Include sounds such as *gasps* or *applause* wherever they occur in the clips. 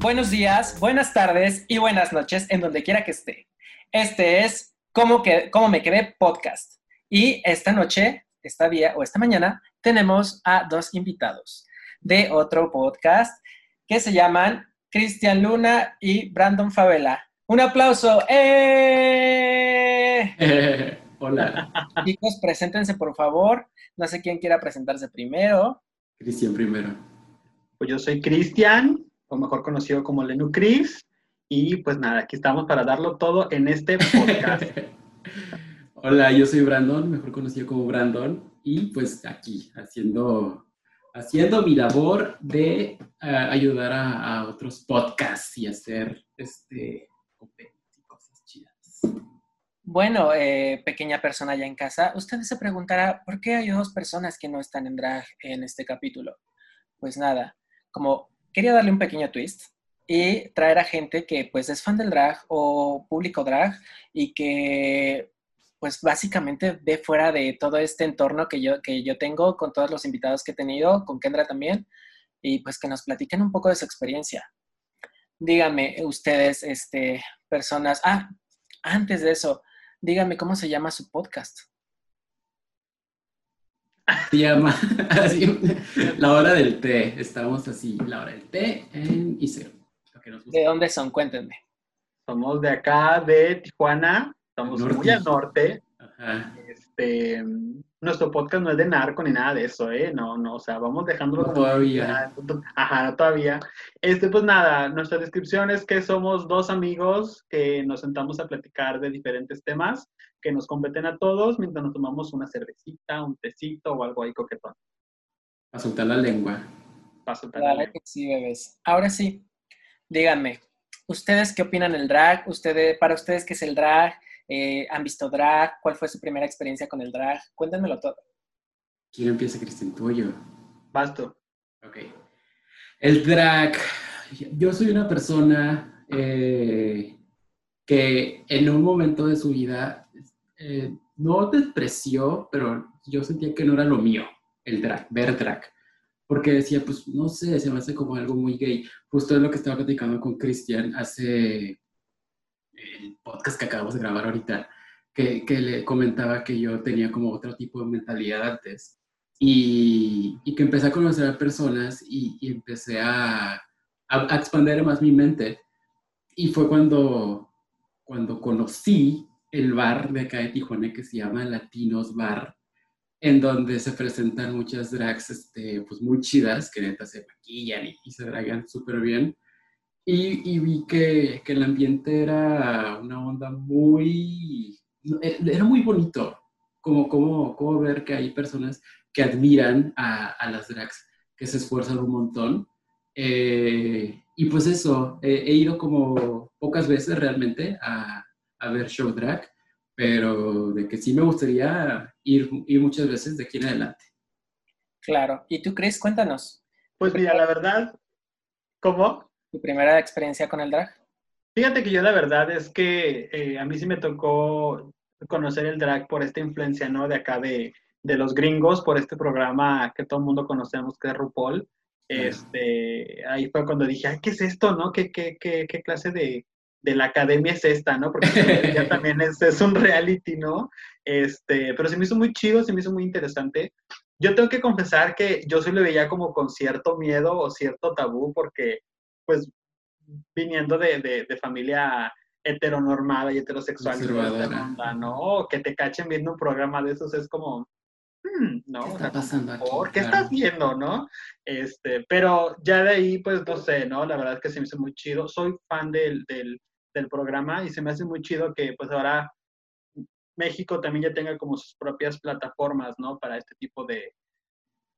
buenos días, buenas tardes y buenas noches en donde quiera que esté. Este es Cómo, que, cómo me quedé podcast. Y esta noche, esta día o esta mañana, tenemos a dos invitados de otro podcast que se llaman Cristian Luna y Brandon Favela. Un aplauso. ¡Eh! *laughs* Hola. Chicos, preséntense por favor. No sé quién quiera presentarse primero. Cristian primero. Pues yo soy Cristian, o mejor conocido como Lenu Cris. Y pues nada, aquí estamos para darlo todo en este podcast. *laughs* Hola, yo soy Brandon, mejor conocido como Brandon. Y pues aquí, haciendo, haciendo mi labor de uh, ayudar a, a, otros podcasts y hacer este, y cosas chidas. Bueno, eh, pequeña persona ya en casa, usted se preguntará, ¿por qué hay dos personas que no están en drag en este capítulo? Pues nada, como quería darle un pequeño twist y traer a gente que pues es fan del drag o público drag y que pues básicamente ve fuera de todo este entorno que yo, que yo tengo con todos los invitados que he tenido, con Kendra también, y pues que nos platiquen un poco de su experiencia. Díganme ustedes, este, personas, ah, antes de eso, díganme cómo se llama su podcast. Se llama *laughs* así, La Hora del Té. Estamos así, La Hora del Té en Isero. ¿De dónde son? Cuéntenme. Somos de acá, de Tijuana. Estamos norte. muy al norte. Ajá. Este, nuestro podcast no es de narco ni nada de eso, ¿eh? No, no, o sea, vamos dejándolo. No todavía. Ajá, no todavía. Este, pues nada, nuestra descripción es que somos dos amigos que nos sentamos a platicar de diferentes temas que nos competen a todos mientras nos tomamos una cervecita, un tecito o algo ahí coquetón. Para soltar la lengua. Para soltar la lengua. sí, bebés. Ahora sí, díganme, ¿ustedes qué opinan del drag? ¿Ustedes, para ustedes, qué es el drag? Eh, ¿Han visto drag? ¿Cuál fue su primera experiencia con el drag? Cuéntenmelo todo. ¿Quién empieza, Cristian? ¿Tú o yo? Basto. Ok. El drag. Yo soy una persona eh, que en un momento de su vida eh, no despreció, pero yo sentía que no era lo mío, el drag, ver drag. Porque decía, pues no sé, se me hace como algo muy gay. Justo es lo que estaba platicando con Cristian hace el podcast que acabamos de grabar ahorita, que, que, le comentaba que yo tenía como otro tipo de mentalidad antes y, que empecé a conocer a personas y, y empecé a, a, a, expandir más mi mente. Y fue cuando, cuando conocí el bar de acá de Tijuana que se llama Latinos Bar, en donde se presentan muchas drags este, pues muy chidas, que neta se maquillan y, se dragan súper bien. Y, vi que, que, el ambiente era una onda muy... Era muy bonito, como, como, como ver que hay personas que admiran a, a las drags, que se esfuerzan un montón. Eh, y pues eso, he ido como pocas veces realmente a, a, ver show drag, pero de que sí me gustaría ir, ir muchas veces de aquí en adelante. Claro. ¿Y tú, Chris? Cuéntanos. Pues mira, la verdad, ¿cómo? ¿Tu primera experiencia con el drag? Fíjate que yo la verdad es que eh, a mí sí me tocó conocer el drag por esta influencia, ¿no? De acá de, de los gringos, por este programa que todo el mundo conocemos que es RuPaul. Este, ahí fue cuando dije, ay, ¿qué es esto, no? ¿Qué, qué, qué, qué clase de, de, la academia es esta, no? Porque ya *laughs* también es, es, un reality, ¿no? Este, pero se me hizo muy chido, se me hizo muy interesante. Yo tengo que confesar que yo sí lo veía como con cierto miedo o cierto tabú, porque pues viniendo de, de, de familia heteronormada y heterosexual, onda, ¿no? Que te cachen viendo un programa de esos es como, hmm, ¿no? ¿Qué está pasando aquí? ¿Por qué claro. estás viendo, no? Este, pero ya de ahí, pues no sé, ¿no? La verdad es que se me hizo muy chido. Soy fan del, del, del programa y se me hace muy chido que pues ahora México también ya tenga como sus propias plataformas, ¿no? Para este tipo de,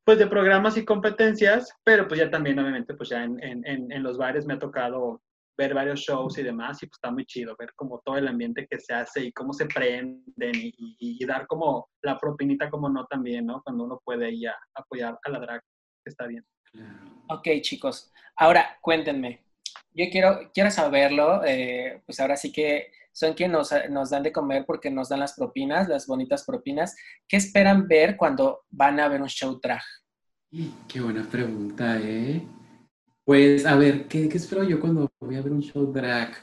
pues de programas y competencias, pero pues ya también obviamente pues ya en, en, los bares me ha tocado ver varios shows y demás y pues está muy chido ver como todo el ambiente que se hace y cómo se prenden y, dar como la propinita como no también, ¿no? Cuando uno puede ir a apoyar a la drag, que está bien. Ok chicos, ahora cuéntenme, yo quiero, quiero saberlo, eh, pues ahora sí que son quienes nos, nos, dan de comer porque nos dan las propinas, las bonitas propinas. ¿Qué esperan ver cuando van a ver un show drag? Qué buena pregunta, ¿eh? Pues a ver, ¿qué, ¿qué, espero yo cuando voy a ver un show drag?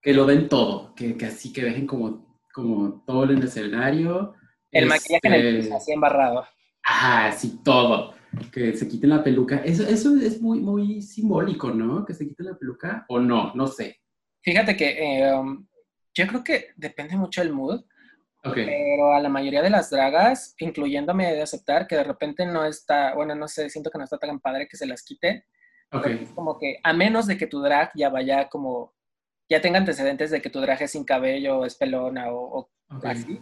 Que lo den todo, que, que así que dejen como, como todo en el escenario. El maquillaje en el piso, así embarrado. Ah, sí, todo. Que se quiten la peluca. Eso, eso es muy, muy simbólico, ¿no? Que se quiten la peluca o no, no sé. Fíjate que eh, um, yo creo que depende mucho del mood. Pero a la mayoría de las dragas, incluyéndome de aceptar que de repente no está, bueno, no sé, siento que no está tan padre que se las quite. Okay. Como que a menos de que tu drag ya vaya como, ya tenga antecedentes de que tu drag es sin cabello, o es pelona o, así.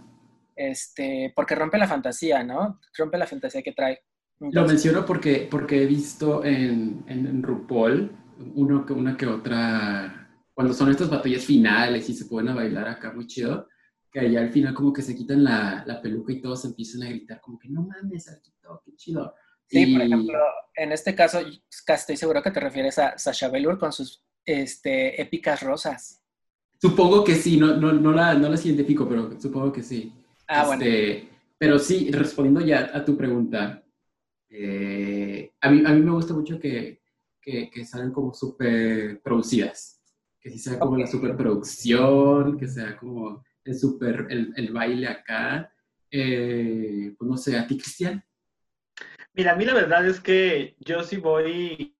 Este, porque rompe la fantasía, ¿no? Rompe la fantasía que trae. Lo menciono porque, porque he visto en, en, RuPaul uno, una que otra, cuando son estas batallas finales y se pueden a bailar acá muy chido, que allá al final como que se quitan la, la peluca y todos empiezan a gritar como que no mames, Arquito, qué chido. Sí, por ejemplo, en este caso estoy seguro que te refieres a Sasha Velour con sus este, épicas rosas. Supongo que sí, no, no, no, la, no las identifico, pero supongo que sí. Ah, bueno. Este, pero sí, respondiendo ya a tu pregunta, eh, a, mí, a mí me gusta mucho que, que, que salgan como súper producidas. Que sí sea como la superproducción, que sea como el, super, el, el baile acá. Eh, pues no sé, ¿a ti, Cristian? Mira, a mí la verdad es que yo sí voy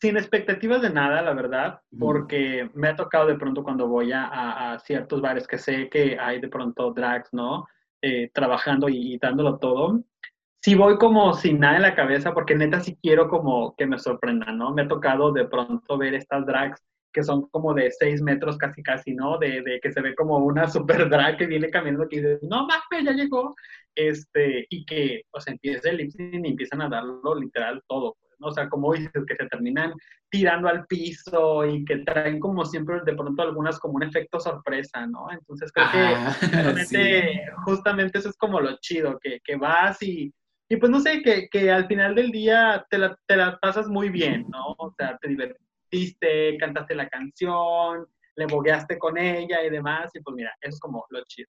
sin expectativas de nada, la verdad, porque me ha tocado de pronto cuando voy a, a, ciertos bares que sé que hay de pronto drags, ¿no? Eh, trabajando y, dándolo todo. Sí voy como sin nada en la cabeza, porque neta sí quiero como que me sorprendan, ¿no? Me ha tocado de pronto ver estas drags que son como de seis metros casi casi, ¿no? De, de, que se ve como una super drag que viene caminando que dice, no mames, ya llegó. Este, y que, sea, empieza el lip y empiezan a darlo literal todo, pues, ¿no? O sea, como dices, que se terminan tirando al piso y que traen como siempre de pronto algunas como un efecto sorpresa, ¿no? Entonces creo que *laughs* justamente, justamente, eso es como lo chido, que, que vas y, y pues no sé, que, que al final del día te la, te la pasas muy bien, ¿no? O sea, te divertes viste, cantaste la canción, le bogueaste con ella y demás, y pues mira, eso es como lo chido.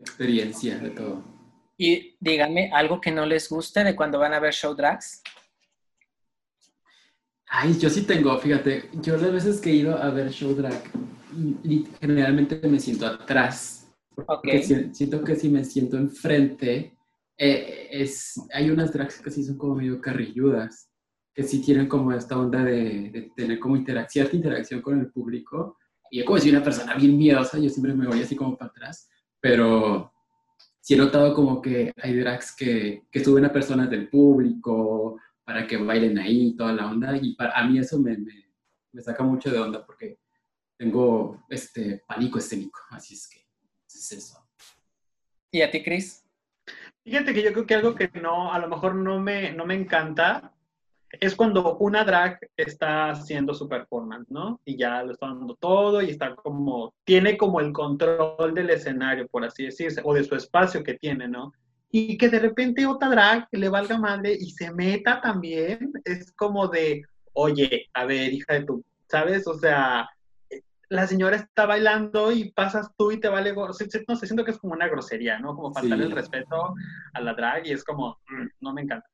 Experiencia de todo. Y díganme algo que no les guste de cuando van a ver show drags. Ay, yo sí tengo, fíjate, yo las veces que he ido a ver show drag, generalmente me siento atrás. Porque siento que si me siento enfrente, eh, es, hay unas drags que sí son como medio carrilludas que sí tienen como esta onda de, tener como cierta interacción con el público. Y yo como soy una persona bien miedosa, yo siempre me voy así como para atrás, pero sí he notado como que hay drags que, que suben a personas del público para que bailen ahí, toda la onda, y para, a mí eso me, me, saca mucho de onda porque tengo este pánico escénico, así es que es eso. ¿Y a ti, Chris? Fíjate que yo creo que algo que no, a lo mejor no me, no me encanta es cuando una drag está haciendo su performance, ¿no? Y ya lo está dando todo y está como, tiene como el control del escenario, por así decirse, o de su espacio que tiene, ¿no? Y que de repente otra drag le valga madre y se meta también, es como de, oye, a ver, hija de tu, ¿sabes? O sea, la señora está bailando y pasas tú y te vale, no sé, siento que es como una grosería, ¿no? Como faltar el respeto a la drag y es como, mm, no me encanta.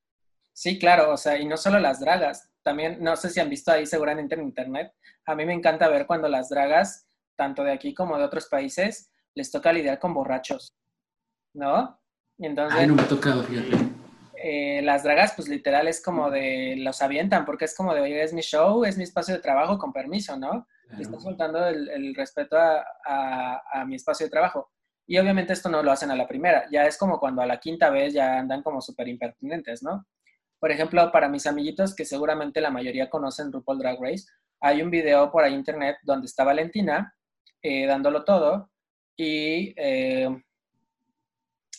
Sí, claro, o sea, y no solo las dragas, también, no sé si han visto ahí seguramente en internet, a mí me encanta ver cuando las dragas, tanto de aquí como de otros países, les toca lidiar con borrachos, ¿no? Y entonces... Ay, no me ha tocado, fíjate. Eh, las dragas, pues literal es como de, los avientan, porque es como de, oye, es mi show, es mi espacio de trabajo, con permiso, ¿no? Claro. Están soltando el, respeto a, a, mi espacio de trabajo. Y obviamente esto no lo hacen a la primera, ya es como cuando a la quinta vez ya andan como súper impertinentes, ¿no? Por ejemplo, para mis amiguitos que seguramente la mayoría conocen RuPaul Drag Race, hay un video por ahí internet donde está Valentina eh, dándolo todo y eh,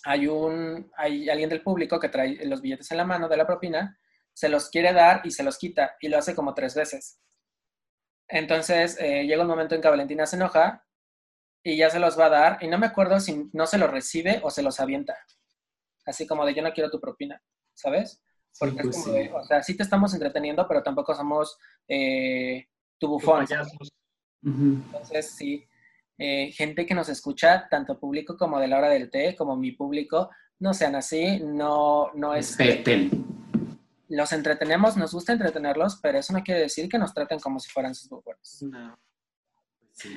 hay, un, hay alguien del público que trae los billetes en la mano de la propina, se los quiere dar y se los quita y lo hace como tres veces. Entonces eh, llega un momento en que Valentina se enoja y ya se los va a dar y no me acuerdo si no se los recibe o se los avienta. Así como de yo no quiero tu propina, ¿sabes? Porque pues o sea, sí te estamos entreteniendo, pero tampoco somos eh, tu bufón. Entonces, sí, eh, gente que nos escucha, tanto público como de la hora del té, como mi público, no sean así, no, no es... Respeten. Los entretenemos, nos gusta entretenerlos, pero eso no quiere decir que nos traten como si fueran sus bufones. No.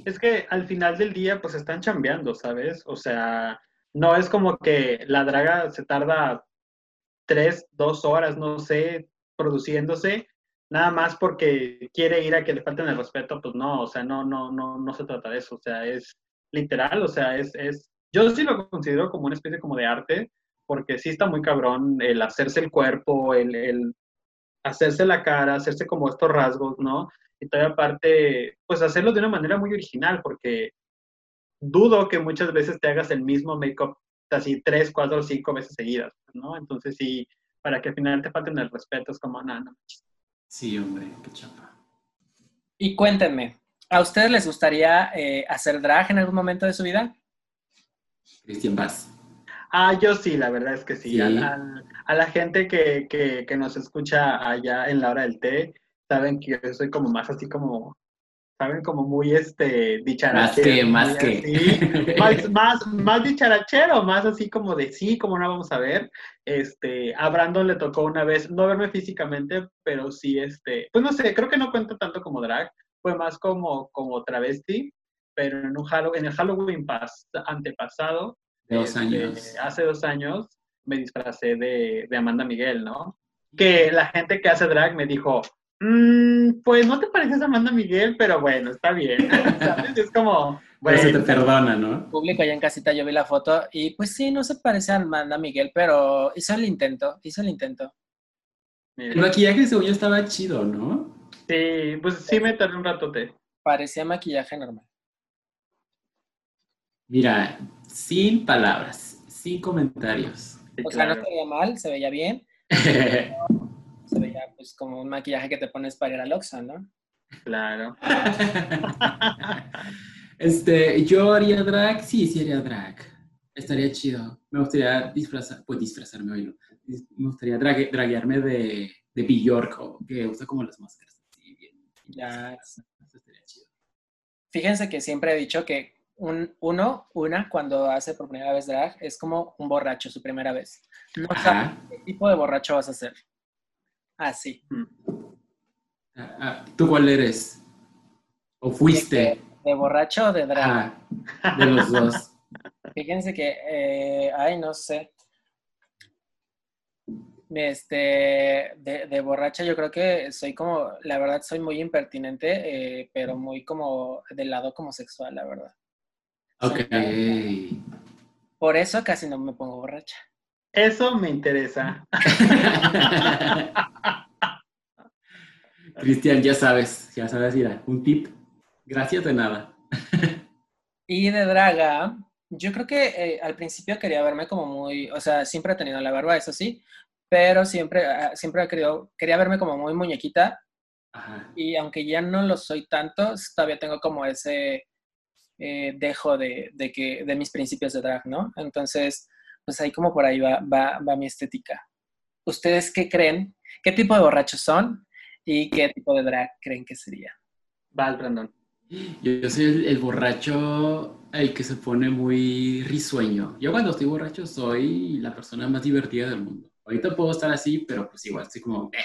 Es que al final del día, pues están chambeando, ¿sabes? O sea, no es como que la draga se tarda tres, dos horas, no sé, produciéndose, nada más porque quiere ir a que le falten el respeto, pues no, o sea, no, no, no, no se trata de eso, o sea, es literal, o sea, es, es, yo sí lo considero como una especie como de arte, porque sí está muy cabrón el hacerse el cuerpo, el, el hacerse la cara, hacerse como estos rasgos, ¿no? Y todavía aparte, pues hacerlo de una manera muy original, porque dudo que muchas veces te hagas el mismo make-up así tres, cuatro, cinco veces seguidas, ¿no? Entonces sí, para que al final te falten el respeto, es como, nada, no. Sí, hombre, qué chapa. Y cuéntenme, ¿a ustedes les gustaría eh, hacer drag en algún momento de su vida? Cristian Vaz. Ah, yo sí, la verdad es que sí. Sí. A, la, a la gente que, que, que nos escucha allá en la hora del té, saben que yo soy como más así como, saben, como muy este dicharachero. Más que, más que. más, más, más dicharachero, más así como de sí, como no vamos a ver. Este, a Brandon le tocó una vez, no verme físicamente, pero sí, este, pues no sé, creo que no cuenta tanto como drag, fue más como, como travesti, pero en un en el Halloween pas- antepasado, De dos este, años. hace dos años, me disfracé de, de Amanda Miguel, ¿no? Que la gente que hace drag me dijo, "Mm, pues no te pareces a Amanda Miguel, pero bueno, está bien. *laughs* ¿Sabes? Es como, Pero se te bueno, perdona, ¿no? Público allá en casita, yo vi la foto y pues sí, no se parece a Amanda Miguel, pero hizo el intento, hizo el intento. El maquillaje según yo estaba chido, ¿no? Sí, pues sí me tardé un ratote. Parecía maquillaje normal. Mira, sin palabras, sin comentarios. O sea, no se veía mal, se veía bien, *laughs* se veía pues como un maquillaje que te pones para ir al Oxxo, ¿no? Claro. *laughs* este, yo haría drag, sí, sí haría drag. Estaría chido. Me gustaría disfrazar, pues disfrazarme hoy, Me gustaría drague- draguearme de, de Bjork, que usa como las máscaras. bien, Ya. Eso estaría chido. Fíjense que siempre he dicho que un, uno, una, cuando hace por primera vez drag, es como un borracho su primera vez. No sabes Ajá. qué tipo de borracho vas a ser. Así. Ah, ah, ¿Tú cuál eres? ¿O fuiste? De borracho o de drag. De los dos. Fíjense que, eh, ay, no sé. Este, de, de borracha yo creo que soy como, la verdad soy muy impertinente, eh, pero muy como del lado como sexual, la verdad. Ok. Por eso casi no me pongo borracha. Eso me interesa. *laughs* Cristian, ya sabes, ya sabes, mira, un tip. Gracias de nada. Y de draga, yo creo que eh, al principio quería verme como muy, o sea, siempre he tenido la barba, eso sí, pero siempre, ah, siempre he querido, quería verme como muy muñequita Ajá. y aunque ya no lo soy tanto, todavía tengo como ese eh, dejo de, de que, de mis principios de drag, ¿no? Entonces, pues ahí como por ahí va, va, va mi estética. ¿Ustedes qué creen? ¿Qué tipo de borrachos son? ¿Y qué tipo de drag creen que sería? Val, Brandon. Yo, yo soy el, el borracho, el que se pone muy risueño. Yo cuando estoy borracho soy la persona más divertida del mundo. Ahorita puedo estar así, pero pues igual estoy como, eh.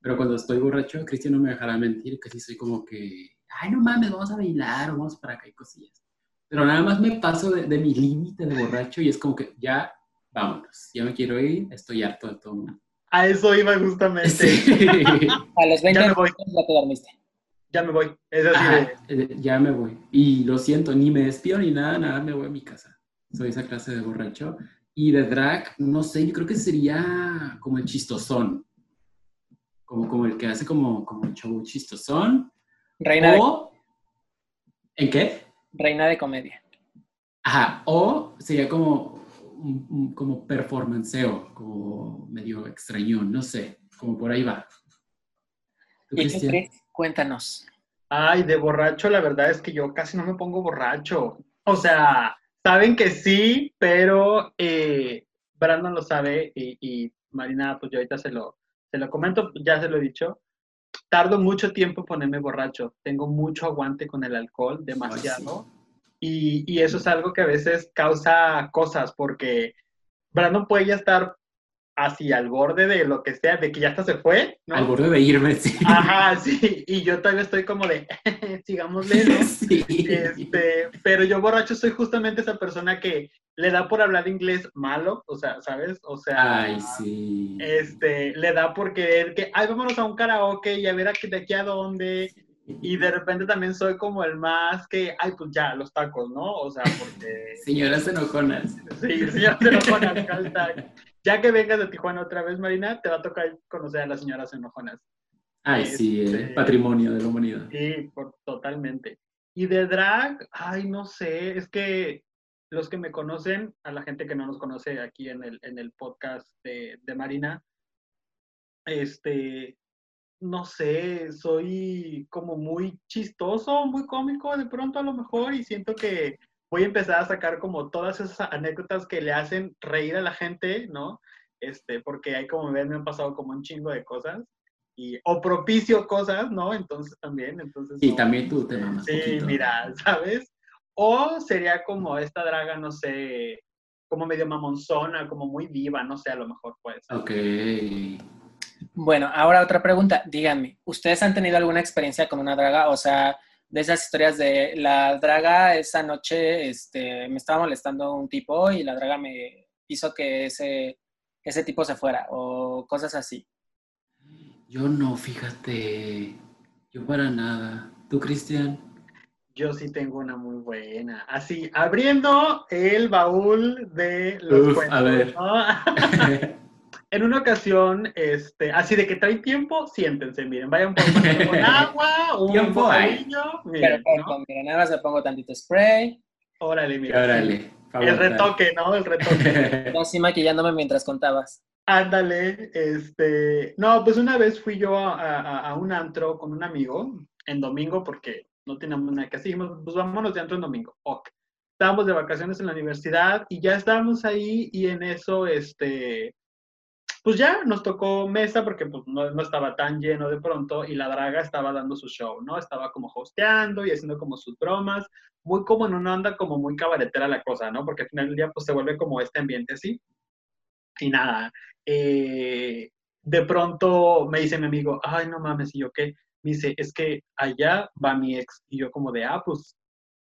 Pero cuando estoy borracho, Cristian no me dejará mentir, que sí soy como que, ay, no mames, vamos a bailar, vamos para acá y cosillas. Pero nada más me paso de, de mi límite de borracho y es como que ya, vámonos, ya me quiero ir, estoy harto de todo. A eso iba justamente. Sí. *laughs* A los 20 Ya me voy. ya te dormiste. Ya me voy. Es así Ajá, de, eh, ya me voy. Y lo siento, ni me despido ni nada, nada, me voy a mi casa. Soy esa clase de borracho. Y de drag, no sé, yo creo que sería como el chistosón. Como, como el que hace como, como el show chistosón. Reina, de, O, ¿en qué? reina de comedia. Ajá, o sería como, como performanceo, como medio extrañón, no sé, como por ahí va. ¿Tú, ¿Y? Chris? Cuéntanos. Ay, de borracho, la verdad es que yo casi no me pongo borracho. O sea, saben que sí, pero eh, Brandon lo sabe y, y Marina, pues yo ahorita se lo, se lo comento, ya se lo he dicho. Tardo mucho tiempo en ponerme borracho. Tengo mucho aguante con el alcohol, demasiado. Y, y eso es algo que a veces causa cosas, porque Brandon puede ya estar así al borde de lo que sea, de que ya hasta se fue, ¿no? Al borde de irme, sí. Ajá, sí, y yo todavía estoy como de, *laughs* sigámosle, ¿no? *laughs* Sí. Este, pero yo borracho soy justamente esa persona que le da por hablar inglés malo, o sea, ¿sabes? O sea, Ay, sí. este, le da por querer que, ay, vámonos a un karaoke y a ver aquí, de aquí a dónde. Y de repente también soy como el más que, ay, pues ya, los tacos, ¿no? O sea, porque... *laughs* Señoras enojonas. Sí, lo ponen, hashtag. Ya que vengas de Tijuana otra vez, Marina, te va a tocar conocer a las señoras enojonas. Ay, sí, Este- eh, patrimonio de la humanidad. Sí, por, totalmente. Y de drag, ay, no sé, es que los que me conocen, a la gente que no nos conoce aquí en el, en el podcast de, de Marina, este, no sé, soy como muy chistoso, muy cómico de pronto a lo mejor y siento que voy a empezar a sacar como todas esas anécdotas que le hacen reír a la gente, ¿no? Este, porque ahí como ven me han pasado como un chingo de cosas y o propicio cosas, ¿no? Entonces también, entonces Y no. también tú te mamas Sí, poquito. mira, ¿sabes? O sería como esta draga, no sé, como medio mamonzona, como muy viva, no sé, a lo mejor pues. Ok. Bueno, ahora otra pregunta. Díganme, ¿ustedes han tenido alguna experiencia con una draga? O sea, de esas historias de la draga esa noche este, me estaba molestando un tipo y la draga me hizo que ese, ese tipo se fuera o cosas así. Yo no, fíjate. Yo para nada. ¿Tú, Cristian? Yo sí tengo una muy buena. Así, abriendo el baúl de los Uf, cuentos. a ver. ¿no? *laughs* *laughs* en una ocasión, este, así de que trae tiempo, siéntense, miren, vayan por con *laughs* agua, un Tiempo bocadillo, miren, Perfecto, ¿no? mira, nada más le pongo tantito spray. Órale, mira. Órale. El retoque, ¿no? El retoque. *laughs* Yo así maquillándome mientras contabas. Ándale, este, no, pues una vez fui yo a, a- a un antro con un amigo en domingo porque no teníamos nada que hacer, dijimos, pues vámonos de antro en domingo, ok. Estábamos de vacaciones en la universidad y ya estábamos ahí y en eso, este, pues ya nos tocó mesa porque pues no, estaba tan lleno de pronto y la draga estaba dando su show, ¿no? Estaba como hosteando y haciendo como sus bromas, muy como en una onda como muy cabaretera la cosa, ¿no? Porque al final del día pues se vuelve como este ambiente así. Y nada, eh, de pronto me dice mi amigo, ay, no mames, y yo qué, me dice, es que allá va mi ex, y yo como de, ah, pues,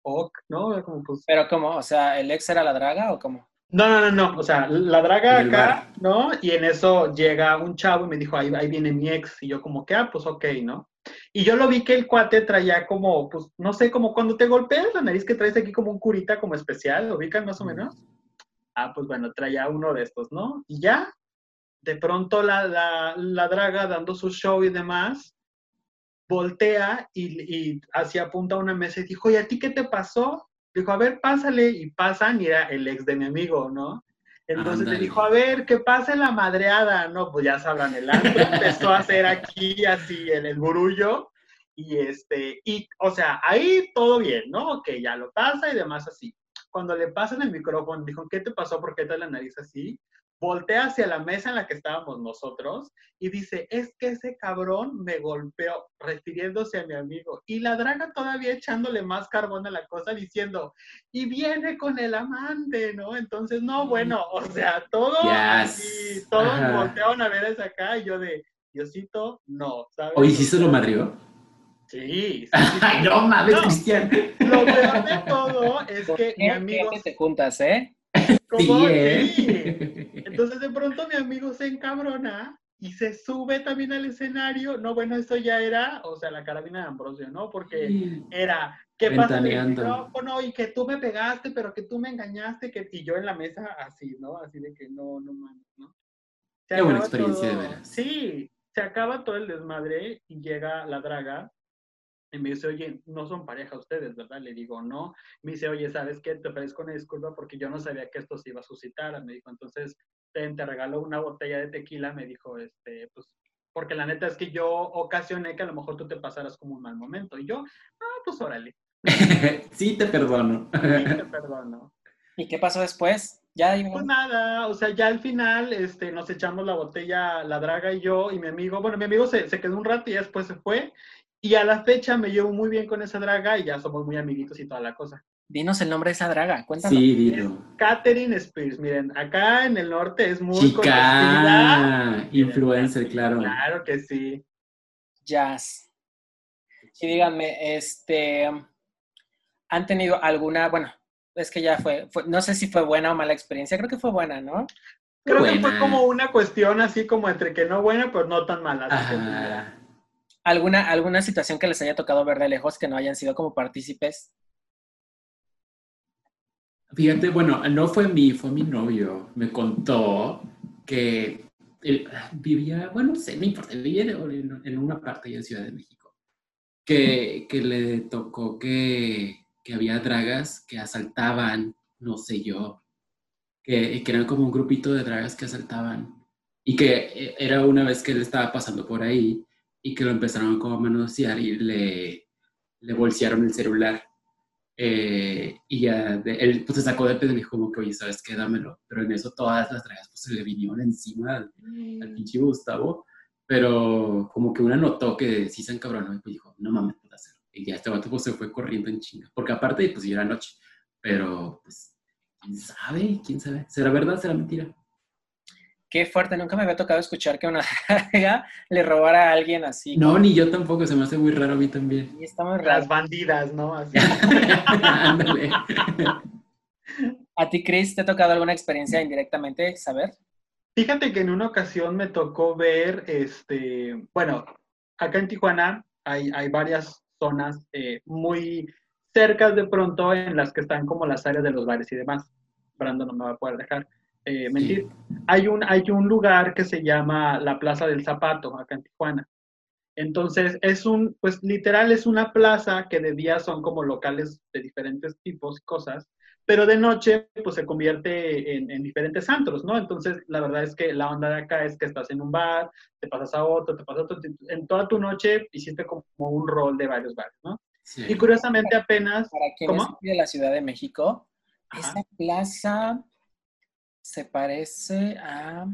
ok, ¿no? Como pues, Pero ¿cómo? O sea, ¿el ex era la draga o cómo? No, no, no, no, o sea, la draga acá, bar. ¿no? Y en eso llega un chavo y me dijo, ahí, ahí viene mi ex, y yo como que, ah, pues ok, ¿no? Y yo lo vi que el cuate traía como, pues, no sé, como cuando te golpeas la nariz que traes aquí como un curita como especial, ¿lo ubican más o menos? Ah, pues bueno, traía uno de estos, ¿no? Y ya, de pronto la, la, la draga dando su show y demás, voltea y, y hacia apunta a una mesa y dijo, ¿y a ti qué te pasó? Dijo, a ver, pásale, y pasan, y era el ex de mi amigo, ¿no? Entonces Ándale. le dijo, a ver, que pase la madreada, ¿no? Pues ya sabrán, el antro empezó a hacer aquí así el, el burullo, y este, y, o sea, ahí todo bien, ¿no? Ok, ya lo pasa y demás así. Cuando le pasan el micrófono, dijo, ¿qué te pasó? ¿Por qué te la nariz así? Voltea hacia la mesa en la que estábamos nosotros y dice, es que ese cabrón me golpeó, refiriéndose a mi amigo. Y la draga todavía echándole más carbón a la cosa, diciendo, y viene con el amante, ¿no? Entonces, no, bueno, o sea, todo Yes. así, todos Ajá. voltearon a ver hacia acá y yo de, Diosito, no, ¿sabes? Oye, ¿sí se lo madrió? Sí, sí, sí, *laughs* sí. Ay, no mames, No. Cristian. Lo peor de todo es ¿Por que mi qué? amigo... ¿Qué te juntas, eh? *laughs* ¿Cómo? Sí, ¿eh? *laughs* Entonces de pronto mi amigo se encabrona y se sube también al escenario. No, bueno, eso ya era, o sea, la carabina de Ambrosio, ¿no? Porque era, ¿qué pasa el micrófono? Y que tú me pegaste, pero que tú me engañaste, que... y yo en la mesa así, ¿no? Así de que no, no mames, ¿no? Se Qué buena experiencia, de veras. Sí, se acaba todo el desmadre y llega la draga y me dice, oye, no son pareja ustedes, ¿verdad? Le digo, no. Me dice, oye, ¿sabes qué? Te ofrezco una disculpa porque yo no sabía que esto se iba a suscitar. Me dijo, entonces, ten, te regaló una botella de tequila. Me dijo, este, pues, porque la neta es que yo ocasioné que a lo mejor tú te pasaras como un mal momento. Y yo, ah, pues órale, *laughs* sí, te perdono. *laughs* sí, te perdono. ¿Y qué pasó después? Ya digo, Pues nada, o sea, ya al final este, nos echamos la botella, la draga y yo y mi amigo. Bueno, mi amigo se, se quedó un rato y después se fue. Y a la fecha me llevo muy bien con esa draga y ya somos muy amiguitos y toda la cosa. Dinos el nombre de esa draga, cuéntanos. Sí, dilo. Catherine Spears, miren, acá en el norte es muy Chica, conocida. influencer, claro. Claro que sí. Jazz. Y díganme, este, ¿han tenido alguna, bueno, es que ya fue, fue- no sé si fue buena o mala experiencia, creo que fue buena, ¿no? Creo que fue como una cuestión así como entre que no buena, pero no tan mala. así que mira. Ajá. ¿Alguna, alguna situación que les haya tocado ver de lejos que no hayan sido como partícipes? Fíjate, bueno, no fue mí, fue mi novio. Me contó que él vivía, bueno, no sé, no importa, vivía en, en una parte de Ciudad de México. Que, que le tocó que, que había dragas que asaltaban, no sé yo, que, que eran como un grupito de dragas que asaltaban. Y que eh, era una vez que él estaba pasando por ahí y que lo empezaron como a manosear y le, le bolsearon el celular. Eh, y ya de- él pues, se sacó de pedo y dijo como que, oye, ¿sabes qué? Dámelo. Pero en eso todas las dragas pues se le vinieron encima al, al pinche Gustavo. Pero como que una notó que sí se encabronó y pues dijo, no mames, puedo hacerlo. Y ya este vato pues se fue corriendo en chinga. Porque aparte pues ya era noche. Pero pues, ¿quién sabe? ¿Quién sabe? ¿Será verdad? ¿Será mentira? Qué fuerte, nunca me había tocado escuchar que una draga le robara a alguien así. No, ni yo tampoco, se me hace muy raro a mí también. Y está muy Las raro. bandidas, ¿no? Así. *laughs* *laughs* Ándale. ¿A ti, Chris, te ha tocado alguna experiencia indirectamente saber? Fíjate que en una ocasión me tocó ver, este, bueno, acá en Tijuana hay, hay varias zonas eh, muy cercas de pronto en las que están como las áreas de los bares y demás. Brandon no me va a poder dejar eh, mentir. Hay, un, hay un lugar que se llama la Plaza del Zapato, acá en Tijuana. Entonces, es un, pues literal es una plaza que de día son como locales de diferentes tipos y cosas, pero de noche pues se convierte en, en diferentes antros, ¿no? Entonces, la verdad es que la onda de acá es que estás en un bar, te pasas a otro, te pasas a otro, en toda tu noche hiciste como un rol de varios bares, ¿no? Sí. Y curiosamente apenas, Para de la Ciudad de México, Ajá. esa plaza se parece a...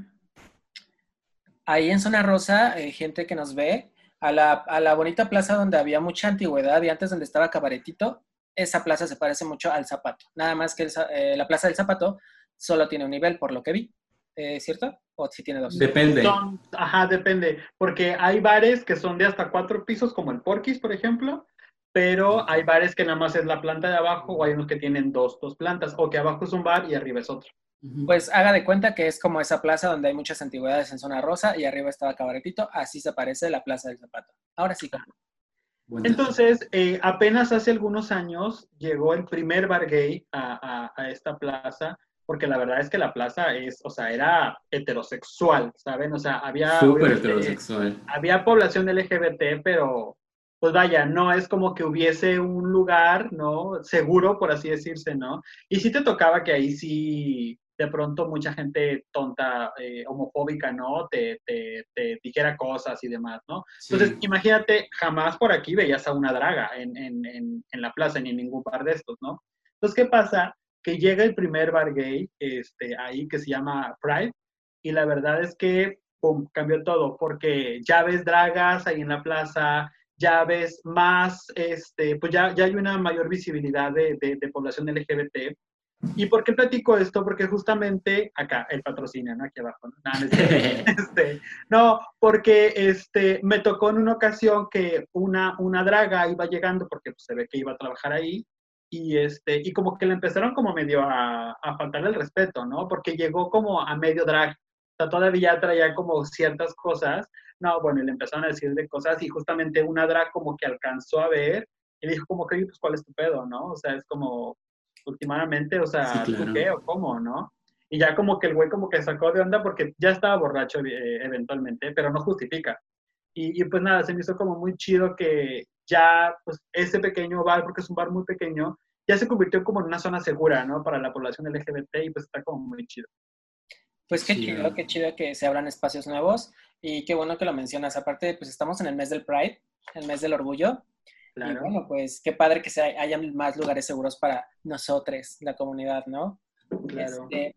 Ahí en Zona Rosa, eh, gente que nos ve, a la, a la bonita plaza donde había mucha antigüedad y antes donde estaba Cabaretito, esa plaza se parece mucho al Zapato. Nada más que el eh, la plaza del Zapato solo tiene un nivel, por lo que vi. Eh, ¿Cierto? ¿O si tiene dos? Depende. son, ajá, depende, porque hay bares que son de hasta cuatro pisos, como el Porky's, por ejemplo, pero hay bares que nada más es la planta de abajo, o hay unos que tienen dos, dos plantas, o que abajo es un bar y arriba es otro. Pues haga de cuenta que es como esa plaza donde hay muchas antigüedades en Zona Rosa y arriba estaba Cabaretito, así se parece la plaza del Zapato. Ahora sí. Entonces, eh, apenas hace algunos años llegó el primer bar gay a, a- a esta plaza, porque la verdad es que la plaza es, o sea, era heterosexual, ¿saben? O sea, había, Súper heterosexual. había población LGBT, pero pues vaya, no es como que hubiese un lugar, ¿no? Seguro, por así decirse, ¿no? Y sí te tocaba que ahí sí, de pronto mucha gente tonta, eh, homofóbica, ¿no? Te, te, te dijera cosas y demás, ¿no? Sí. Entonces, imagínate, jamás por aquí veías a una draga en, en, en, en la plaza ni en ningún bar de estos, ¿no? Entonces, ¿qué pasa? Que llega el primer bar gay este, ahí que se llama Pride y la verdad es que, pum, cambió todo porque ya ves dragas ahí en la plaza, ya ves más, este, pues ya, ya hay una mayor visibilidad de, de, de población LGBT. ¿Y por qué platico esto? Porque justamente acá, el patrocinio, ¿no? Aquí abajo. ¿no? No. *laughs* Este, no, porque este, me tocó en una ocasión que una, una draga iba llegando, porque pues, se ve que iba a trabajar ahí, y, este, y como que le empezaron como medio a, a faltarle el respeto, ¿no? Porque llegó como a medio drag, o sea, todavía traía como ciertas cosas, no, bueno, y le empezaron a decir de cosas, y justamente una drag como que alcanzó a ver, y le dijo como que, "Oye, pues, ¿cuál es tu pedo, no? O sea, es como, últimamente, o sea, Sí, ¿tú claro. qué o cómo, no? Y ya como que el güey como que sacó de onda porque ya estaba borracho eh, eventualmente, pero no justifica. Y, y, pues nada, se me hizo como muy chido que ya pues ese pequeño bar, porque es un bar muy pequeño, ya se convirtió como en una zona segura, ¿no? Para la población LGBT y pues está como muy chido. Pues qué Sí, chido, qué chido que se abran espacios nuevos y qué bueno que lo mencionas. Aparte, pues estamos en el mes del Pride, el mes del orgullo. Y Claro. bueno, pues qué padre que se haya más lugares seguros para nosotros, la comunidad, ¿no? Claro. Este,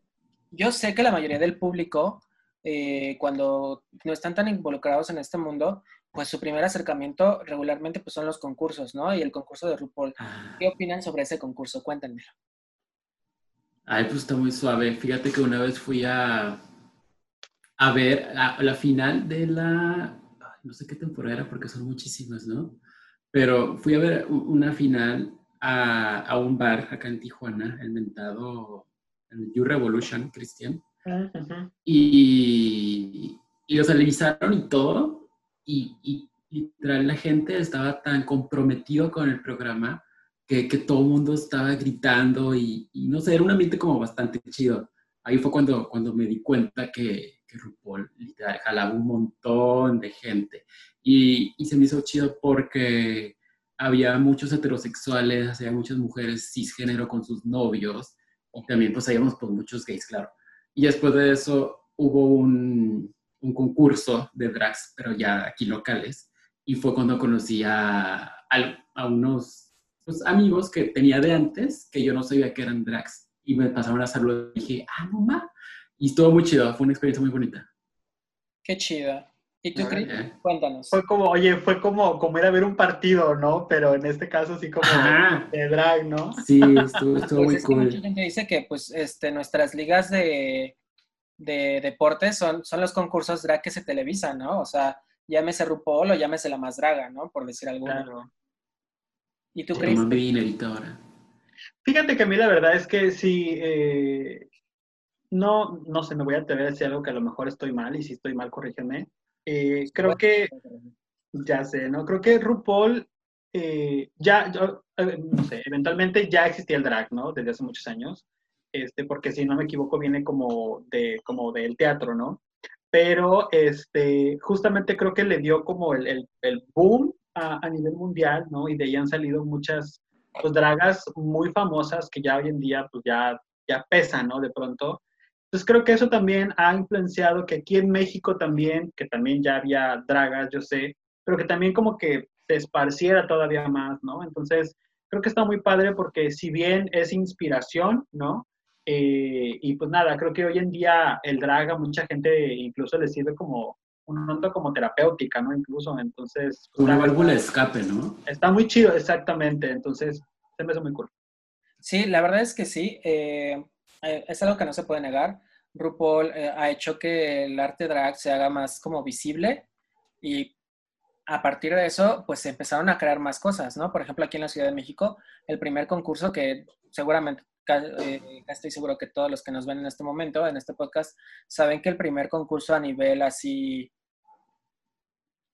yo sé que la mayoría del público, eh, cuando no están tan involucrados en este mundo, pues su primer acercamiento regularmente pues son los concursos, ¿no? Y el concurso de RuPaul. Ah. ¿Qué opinan sobre ese concurso? Cuéntenmelo. Ay, pues está muy suave. Fíjate que una vez fui a, a ver a, la final de la, ay, no sé qué temporada era porque son muchísimas, ¿no? Pero fui a ver una final a, a un bar acá en Tijuana, el mentado, el You Revolution, Cristian. Ujú. Y, y los televisaron y todo. Y, y literal la gente estaba tan comprometido con el programa que, que todo el mundo estaba gritando y, y no sé, era un ambiente como bastante chido. Ahí fue cuando, cuando me di cuenta que, que RuPaul literal jalaba un montón de gente. Y, y se me hizo chido porque había muchos heterosexuales, había muchas mujeres cisgénero con sus novios y también pues habíamos pues muchos gays, claro. Y después de eso hubo un, un concurso de drags, pero ya aquí locales. Y fue cuando conocí a, a, a unos pues, amigos que tenía de antes, que yo no sabía que eran drags. Y me pasaron a saludar y dije, ah, no ma. Y estuvo muy chido, fue una experiencia muy bonita. Qué chido. ¿Y tú, Cris? Cuéntanos. Fue como, oye, fue como, como ir a ver un partido, ¿no? Pero en este caso sí como Ajá. de drag, ¿no? Sí, estuvo, estuvo Pues muy es que mucha cool. gente dice que pues este, nuestras ligas de, de deportes son, son los concursos drag que se televisan, ¿no? O sea, llámese RuPaul o llámese La Más Draga, ¿no? Por decir algo. Claro. ¿Y tú, Cris? Ahora. Fíjate que a mí la verdad es que sí, eh, no, no sé, me voy a atrever a decir algo que a lo mejor estoy mal, y si estoy mal, corrígeme. Eh, creo que, ya sé, ¿no? Creo que RuPaul, eh, ya, yo, eh, no sé, eventualmente ya existía el drag, ¿no? Desde hace muchos años, este, porque si no me equivoco viene como, de, como del teatro, ¿no? Pero, este, justamente creo que le dio como el, el, el boom a, a nivel mundial, ¿no? Y de ahí han salido muchas pues dragas muy famosas que ya hoy en día pues ya, ya pesan, ¿no? De pronto. Entonces creo que eso también ha influenciado que aquí en México también, que también ya había dragas, yo sé, pero que también como que se esparciera todavía más, ¿no? Entonces creo que está muy padre porque si bien es inspiración, ¿no? Eh, y pues nada, creo que hoy en día el drag a mucha gente incluso le sirve como un tanto como terapéutica, ¿no? Incluso, entonces... pues, Una la válvula de escape, ¿no? Está muy chido, exactamente. Entonces, se me hace muy cool. Sí, la verdad es que sí. eh, eh, es algo que no se puede negar. RuPaul eh, ha hecho que el arte drag se haga más como visible y a partir de eso, pues se empezaron a crear más cosas, ¿no? Por ejemplo, aquí en la Ciudad de México, el primer concurso que seguramente, eh, estoy seguro que todos los que nos ven en este momento, en este podcast, saben que el primer concurso a nivel así,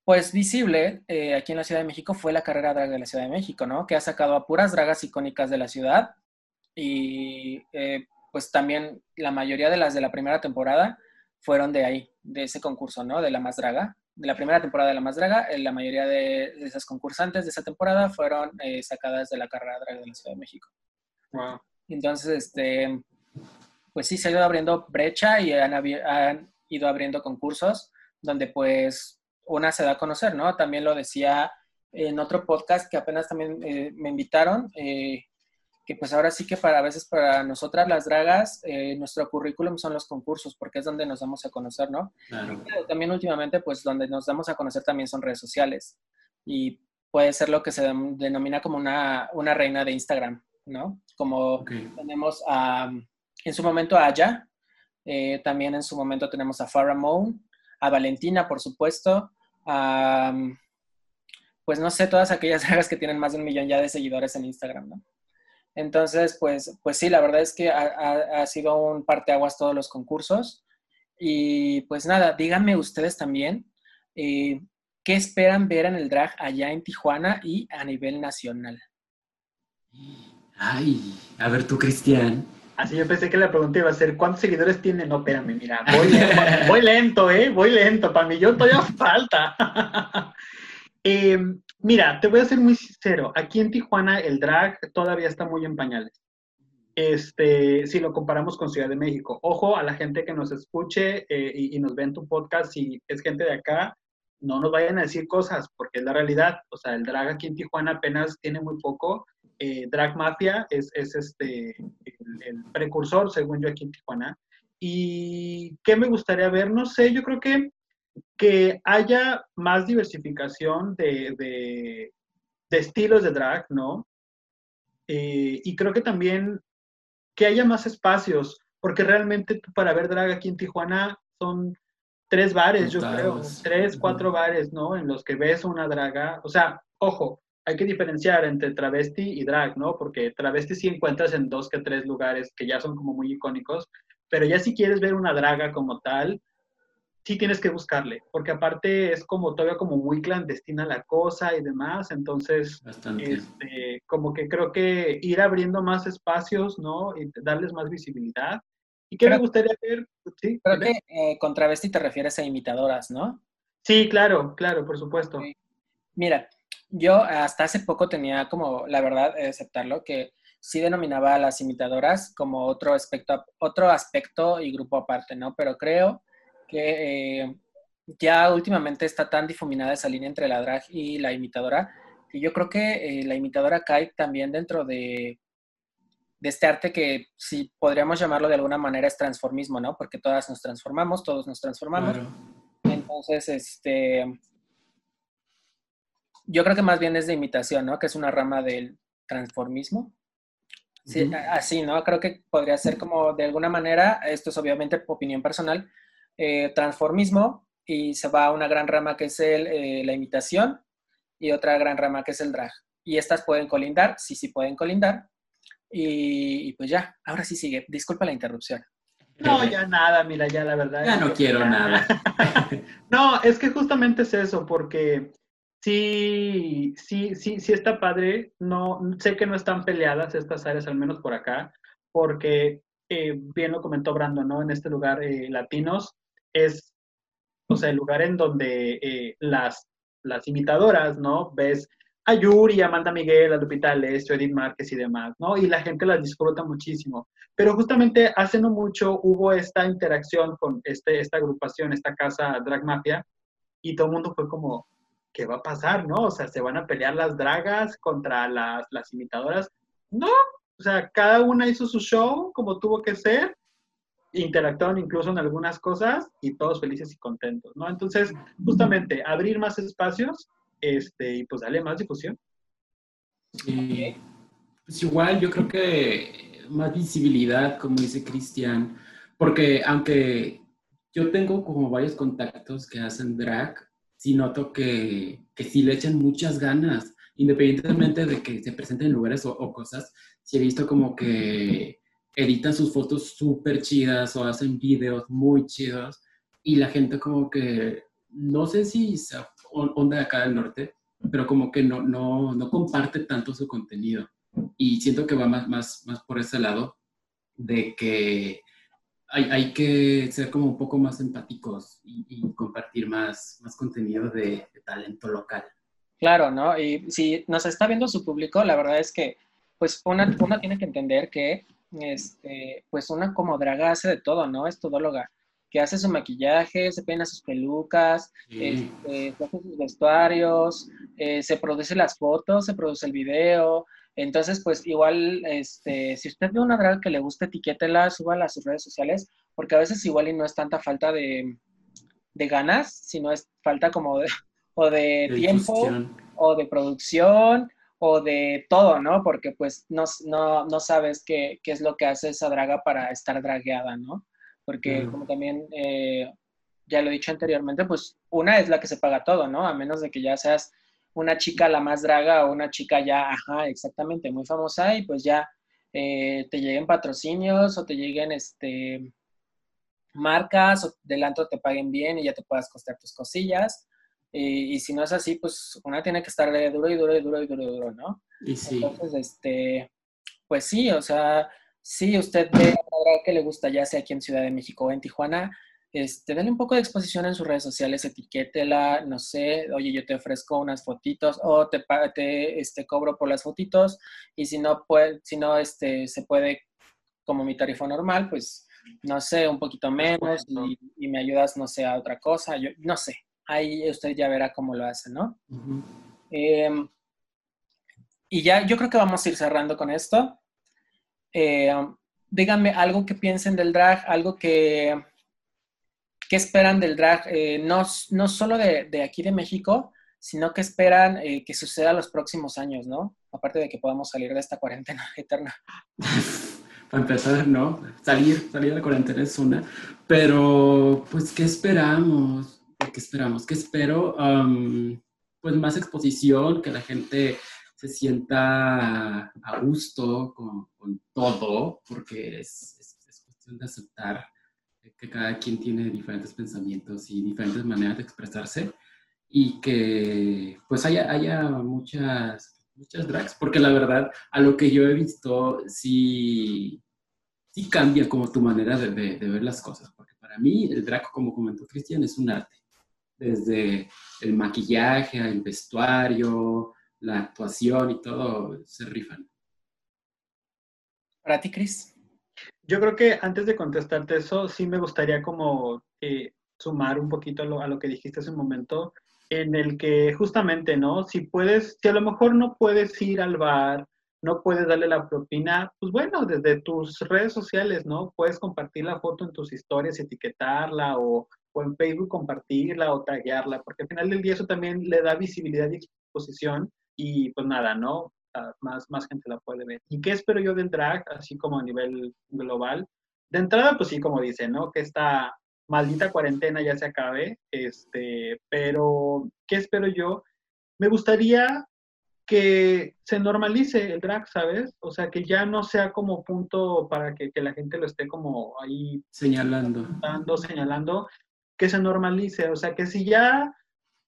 pues visible, eh, aquí en la Ciudad de México fue la carrera drag de la Ciudad de México, ¿no? Que ha sacado a puras dragas icónicas de la ciudad y eh, pues también la mayoría de las de la primera temporada fueron de ahí, de ese concurso, ¿no? De la más draga. De la primera temporada de la más draga, eh, la mayoría de, de esas concursantes de esa temporada fueron eh, sacadas de la carrera drag de la Ciudad de México. Wow. Entonces, este, pues sí, se ha ido abriendo brecha y han, han ido abriendo concursos donde pues una se da a conocer, ¿no? También lo decía en otro podcast que apenas también eh, me invitaron, eh, que pues ahora sí que para a veces para nosotras las dragas, eh, nuestro currículum son los concursos, porque es donde nos damos a conocer, ¿no? Claro. Pero también últimamente, pues donde nos damos a conocer también son redes sociales y puede ser lo que se denomina como una, una reina de Instagram, ¿no? Como tenemos a, en su momento a Aya, eh, también en su momento tenemos a Farrah Moon, a Valentina, por supuesto, a, pues no sé, todas aquellas *laughs* dragas que tienen más de un millón ya de seguidores en Instagram, ¿no? Entonces, pues, pues sí, la verdad es que ha, ha- ha sido un parteaguas todos los concursos. Y pues nada, díganme ustedes también, eh, ¿qué esperan ver en el drag allá en Tijuana y a nivel nacional? Ay, a ver tú, Cristian. Así yo pensé que la pregunta iba a ser, ¿cuántos seguidores tiene? No, espérame, mira, voy, lento, voy lento, ¿eh? Voy lento, para mí yo todavía falta. Eh, mira, te voy a ser muy sincero, aquí en Tijuana el drag todavía está muy en pañales. Este, si lo comparamos con Ciudad de México. Ojo a la gente que nos escuche eh, y, nos ve en tu podcast, si es gente de acá, no nos vayan a decir cosas, porque es la realidad. O sea, el drag aquí en Tijuana apenas tiene muy poco. Eh, drag Mafia es, es este, el, el precursor, según yo, aquí en Tijuana. ¿Y qué me gustaría ver? No sé, yo creo que que haya más diversificación de, de, estilos de drag, ¿no? Eh, y creo que también que haya más espacios, porque realmente para ver drag aquí en Tijuana son tres bares, yo creo, tres, cuatro bares, ¿no? En los que ves una draga, o sea, ojo, hay que diferenciar entre travesti y drag, ¿no? Porque travesti sí encuentras en dos que tres lugares que ya son como muy icónicos, pero ya si quieres ver una draga como tal, sí tienes que buscarle, porque aparte es como todavía como muy clandestina la cosa y demás, entonces este, como que creo que ir abriendo más espacios, ¿no? Y darles más visibilidad. ¿Y qué me gustaría ver? ¿Sí? Creo que eh, con travesti te refieres a imitadoras, ¿no? Sí, claro, claro, por supuesto. Mira, yo hasta hace poco tenía como, la verdad, aceptarlo, que sí denominaba a las imitadoras como otro aspecto, otro aspecto y grupo aparte, ¿no? Pero creo que eh, ya últimamente está tan difuminada esa línea entre la drag y la imitadora, que yo creo que eh, la imitadora cae también dentro de, de este arte que si podríamos llamarlo de alguna manera es transformismo, ¿no? Porque todas nos transformamos, todos nos transformamos. Entonces, este, yo creo que más bien es de imitación, ¿no? Que es una rama del transformismo. Sí, así, ¿no? Creo que podría ser como de alguna manera, esto es obviamente opinión personal, eh, transformismo y se va a una gran rama que es el, eh, la imitación y otra gran rama que es el drag. Y estas pueden colindar, sí, sí pueden colindar. Y, pues ya, ahora sí sigue. Disculpa la interrupción. No, ya nada, mira, ya la verdad. Ya no quiero nada. *laughs* no, es que justamente es eso, porque sí, sí, sí, sí está padre. No, sé que no están peleadas estas áreas, al menos por acá, porque eh, bien lo comentó Brando, ¿no? En este lugar, latinos, es, o sea, el lugar en donde eh, las, las imitadoras, ¿no? Ves a Yuri, a Amanda Miguel, a Lupita Alessio, Edith Márquez y demás, ¿no? Y la gente las disfruta muchísimo. Pero justamente hace no mucho hubo esta interacción con este, esta agrupación, esta casa Drag Mafia, y todo el mundo fue como, ¿qué va a pasar, no? O sea, ¿se van a pelear las dragas contra las, las imitadoras? No, o sea, cada una hizo su show como tuvo que ser, interactuaron incluso en algunas cosas y todos felices y contentos, ¿no? Entonces, justamente, abrir más espacios este, y pues darle más difusión. Sí. Pues igual yo creo que más visibilidad, como dice Cristian, porque aunque yo tengo como varios contactos que hacen drag, sí noto que, que sí le echan muchas ganas, independientemente de que se presenten en lugares o, o cosas, sí he visto como que editan sus fotos súper chidas o hacen videos muy chidos y la gente como que, no sé si onda de acá del norte, pero como que no, no, no comparte tanto su contenido. Y siento que va más, más, más por ese lado de que hay, hay, que ser como un poco más empáticos y, compartir más, más contenido de, talento local. Claro, ¿no? Y si nos está viendo su público, la verdad es que, pues, una, una tiene que entender que este, pues una como draga hace de todo, ¿no? Es todóloga, que hace su maquillaje, se peina sus pelucas, este, hace sus vestuarios, eh, se produce las fotos, se produce el video. Entonces, pues igual, este, si usted ve una draga que le guste, etiquétela, súbala a sus redes sociales, porque a veces igual y no es tanta falta de, ganas, sino es falta como de, o de, tiempo, o de producción, o de todo, ¿no? Porque pues no, no, sabes qué, es lo que hace esa draga para estar dragueada, ¿no? Porque como también eh, ya lo he dicho anteriormente, pues una es la que se paga todo, ¿no? A menos de que ya seas una chica la más draga o una chica ya, ajá, exactamente, muy famosa y pues ya eh, te lleguen patrocinios o te lleguen este marcas o delante te paguen bien y ya te puedas costar tus cosillas y, si no es así, pues una tiene que estar de duro y duro y duro y duro y duro, ¿no? Y sí. Entonces, este, pues sí, o sea, si usted ve a que le gusta, ya sea aquí en Ciudad de México o en Tijuana, este, dale un poco de exposición en sus redes sociales, etiquétela, no sé, oye, yo te ofrezco unas fotitos o te, te este, cobro por las fotitos y si no, puede, si no este, se puede como mi tarifa normal, pues, no sé, un poquito menos y, y me ayudas, no sé, a otra cosa, yo no sé, ahí usted ya verá cómo lo hace, ¿no? Em, y ya yo creo que vamos a ir cerrando con esto. Em, díganme algo que piensen del drag, algo que, ¿qué esperan del drag? Eh, no, no solo de, aquí de México, sino que esperan eh, que suceda los próximos años, ¿no? Aparte de que podamos salir de esta cuarentena *laughs* eterna. *laughs* Para empezar, ¿no? Salir, salir de la cuarentena es una. Pero, pues, ¿qué esperamos? ¿Qué esperamos? ¿Qué espero? pues más exposición, que la gente se sienta a gusto con, todo, porque es, es, cuestión de aceptar que cada quien tiene diferentes pensamientos y diferentes maneras de expresarse y que pues haya, haya muchas, muchas drags, porque la verdad, a lo que yo he visto, sí, sí cambia como tu manera de, de ver las cosas, porque para mí el drag, como comentó Cristian, es un arte, desde el maquillaje, el vestuario, la actuación y todo se rifan. ¿Para ti, Cris? Yo creo que antes de contestarte eso, sí me gustaría como eh, sumar un poquito a lo, que dijiste hace un momento, en el que justamente, ¿no? Si puedes, si a lo mejor no puedes ir al bar, no puedes darle la propina, pues bueno, desde tus redes sociales, ¿no? Puedes compartir la foto en tus historias, etiquetarla o, o en Facebook compartirla o taguearla, porque al final del día eso también le da visibilidad y exposición y pues nada, ¿no? Más, más gente la puede ver. ¿Y qué espero yo del drag, así como a nivel global? De entrada, pues sí, como dice, ¿no? Que esta maldita cuarentena ya se acabe, este, pero ¿qué espero yo? Me gustaría que se normalice el drag, ¿sabes? O sea, que ya no sea como punto para que, que la gente lo esté como ahí señalando. Dando, señalando, que se normalice. O sea, que si ya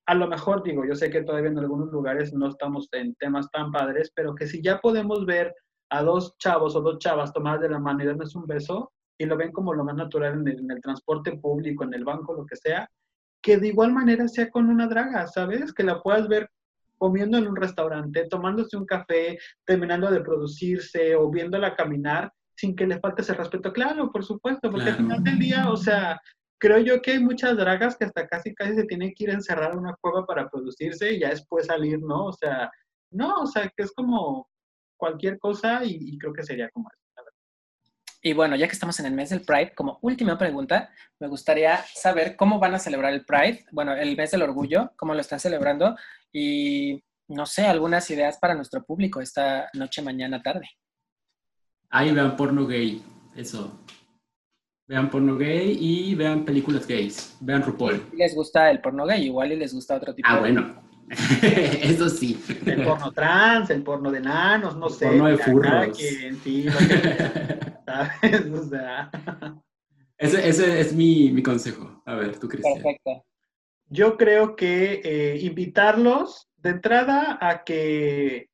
a lo mejor digo, yo sé que todavía en algunos lugares no estamos en temas tan padres, pero que si ya podemos ver a dos chavos o dos chavas tomadas de la mano y darles un beso y lo ven como lo más natural en el, transporte público, en el banco, lo que sea, que de igual manera sea con una draga, ¿sabes? Que la puedas ver comiendo en un restaurante, tomándose un café, terminando de producirse o viéndola caminar sin que le falte ese respeto. Claro, por supuesto, porque al final del día, o sea, creo yo que hay muchas dragas que hasta casi casi se tienen que ir a encerrar en una cueva para producirse y ya después salir, ¿no? O sea, no, o sea, que es como cualquier cosa y, creo que sería como eso. Y bueno, ya que estamos en el mes del Pride, como última pregunta, me gustaría saber cómo van a celebrar el Pride, bueno, el mes del orgullo, cómo lo están celebrando y, no sé, algunas ideas para nuestro público esta noche, mañana, tarde. Ahí vean porno gay, eso. Vean porno gay y vean películas gays. Vean RuPaul. Les gusta el porno gay, igual y les gusta otro tipo. Ah, bueno. *laughs* Eso sí. El porno trans, el porno de nanos, no sé. Porno de furros. sí, *laughs* ¿sabes? O sea. Ese, ese es mi, mi, consejo. A ver, tú, Cristian. Perfecto. Yo creo que eh, invitarlos de entrada a que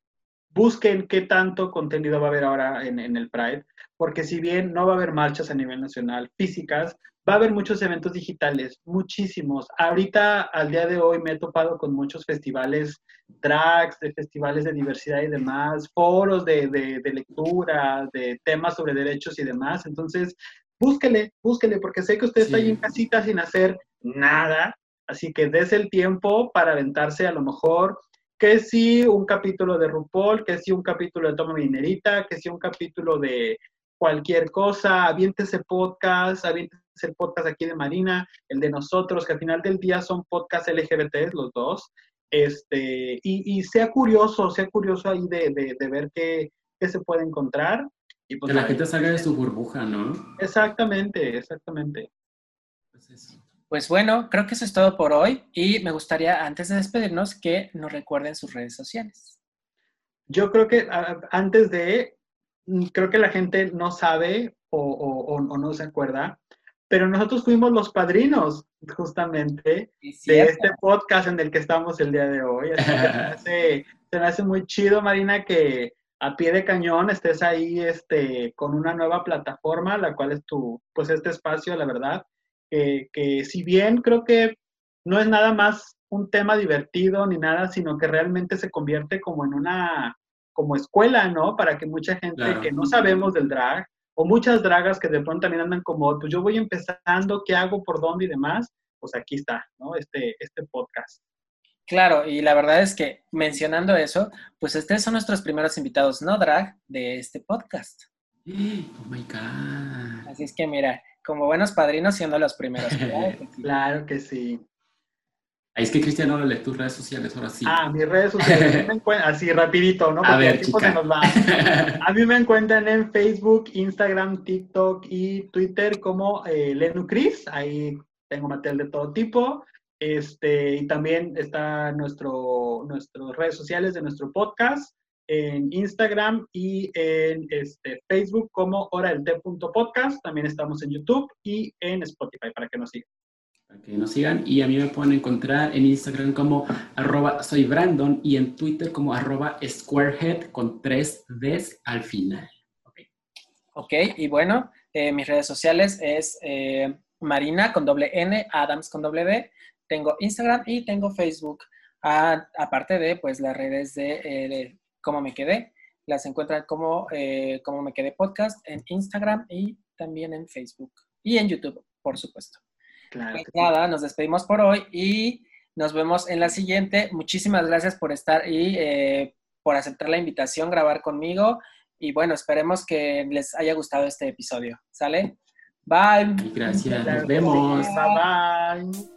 busquen qué tanto contenido va a haber ahora en, en el Pride porque si bien no va a haber marchas a nivel nacional físicas, va a haber muchos eventos digitales, muchísimos. Ahorita, al día de hoy, me he topado con muchos festivales drags, de festivales de diversidad y demás, foros de, de, lectura, de temas sobre derechos y demás. Entonces, búsquele, búsquele, porque sé que usted está ahí en casita sin hacer nada, así que des el tiempo para aventarse a lo mejor que si un capítulo de RuPaul, que si un capítulo de Toma Minerita, que si un capítulo de cualquier cosa, aviéntese podcast, aviéntese el podcast aquí de Marina, el de nosotros, que al final del día son podcasts LGBT, los dos, este, y, sea curioso, sea curioso ahí de, ver qué, se puede encontrar. Y pues, que la gente salga de su burbuja, ¿no? Exactamente, exactamente. Pues, pues bueno, creo que eso es todo por hoy y me gustaría, antes de despedirnos, que nos recuerden sus redes sociales. Yo creo que antes de, Mm, creo que la gente no sabe o, no se acuerda, pero nosotros fuimos los padrinos justamente de este podcast en el que estamos el día de hoy. *laughs* se, me hace, muy chido, Marina, que a pie de cañón estés ahí este, con una nueva plataforma, la cual es tu, pues este espacio, la verdad, que, que si bien creo que no es nada más un tema divertido ni nada, sino que realmente se convierte como en una como escuela, ¿no? Para que mucha gente que no sabemos del drag, o muchas dragas que de pronto también andan como, pues yo voy empezando, ¿qué hago, por dónde y demás? Pues aquí está, ¿no? Este, este podcast. Claro, y la verdad es que mencionando eso, pues ustedes son nuestros primeros invitados no drag de este podcast. *gasps* Oh my God. Así es que mira, como buenos padrinos siendo los primeros. *laughs* claro que sí. Ahí es que Cristiano, lee tus redes sociales, ahora sí. Ah, mis redes sociales, así rapidito, ¿no? Porque a ver, chica. Se nos va. *laughs* A mí me encuentran en Facebook, Instagram, TikTok y Twitter como eh, Lenu Cris. Ahí tengo material de todo tipo. Este, y también está nuestro, nuestras redes sociales de nuestro podcast en Instagram y en este, Facebook como hora del podcast. También estamos en YouTube y en Spotify para que nos sigan para que nos sigan. Y a mí me pueden encontrar en Instagram como arroba soy Brandon y en Twitter como arroba squarehead con tres Ds al final. Ok, y bueno, eh, mis redes sociales es eh, Marina con doble N, Adams con doble D. Tengo Instagram y tengo Facebook. aparte de pues las redes de, eh, de, cómo me quedé. Las encuentran como cómo me quedé podcast en Instagram y también en Facebook. Y en YouTube, por supuesto. Claro. Pues nada, nos despedimos por hoy y nos vemos en la siguiente. Muchísimas gracias por estar y eh, por aceptar la invitación, grabar conmigo. Y bueno, esperemos que les haya gustado este episodio. ¿Sale? Bye. Gracias, nos vemos. Bye bye.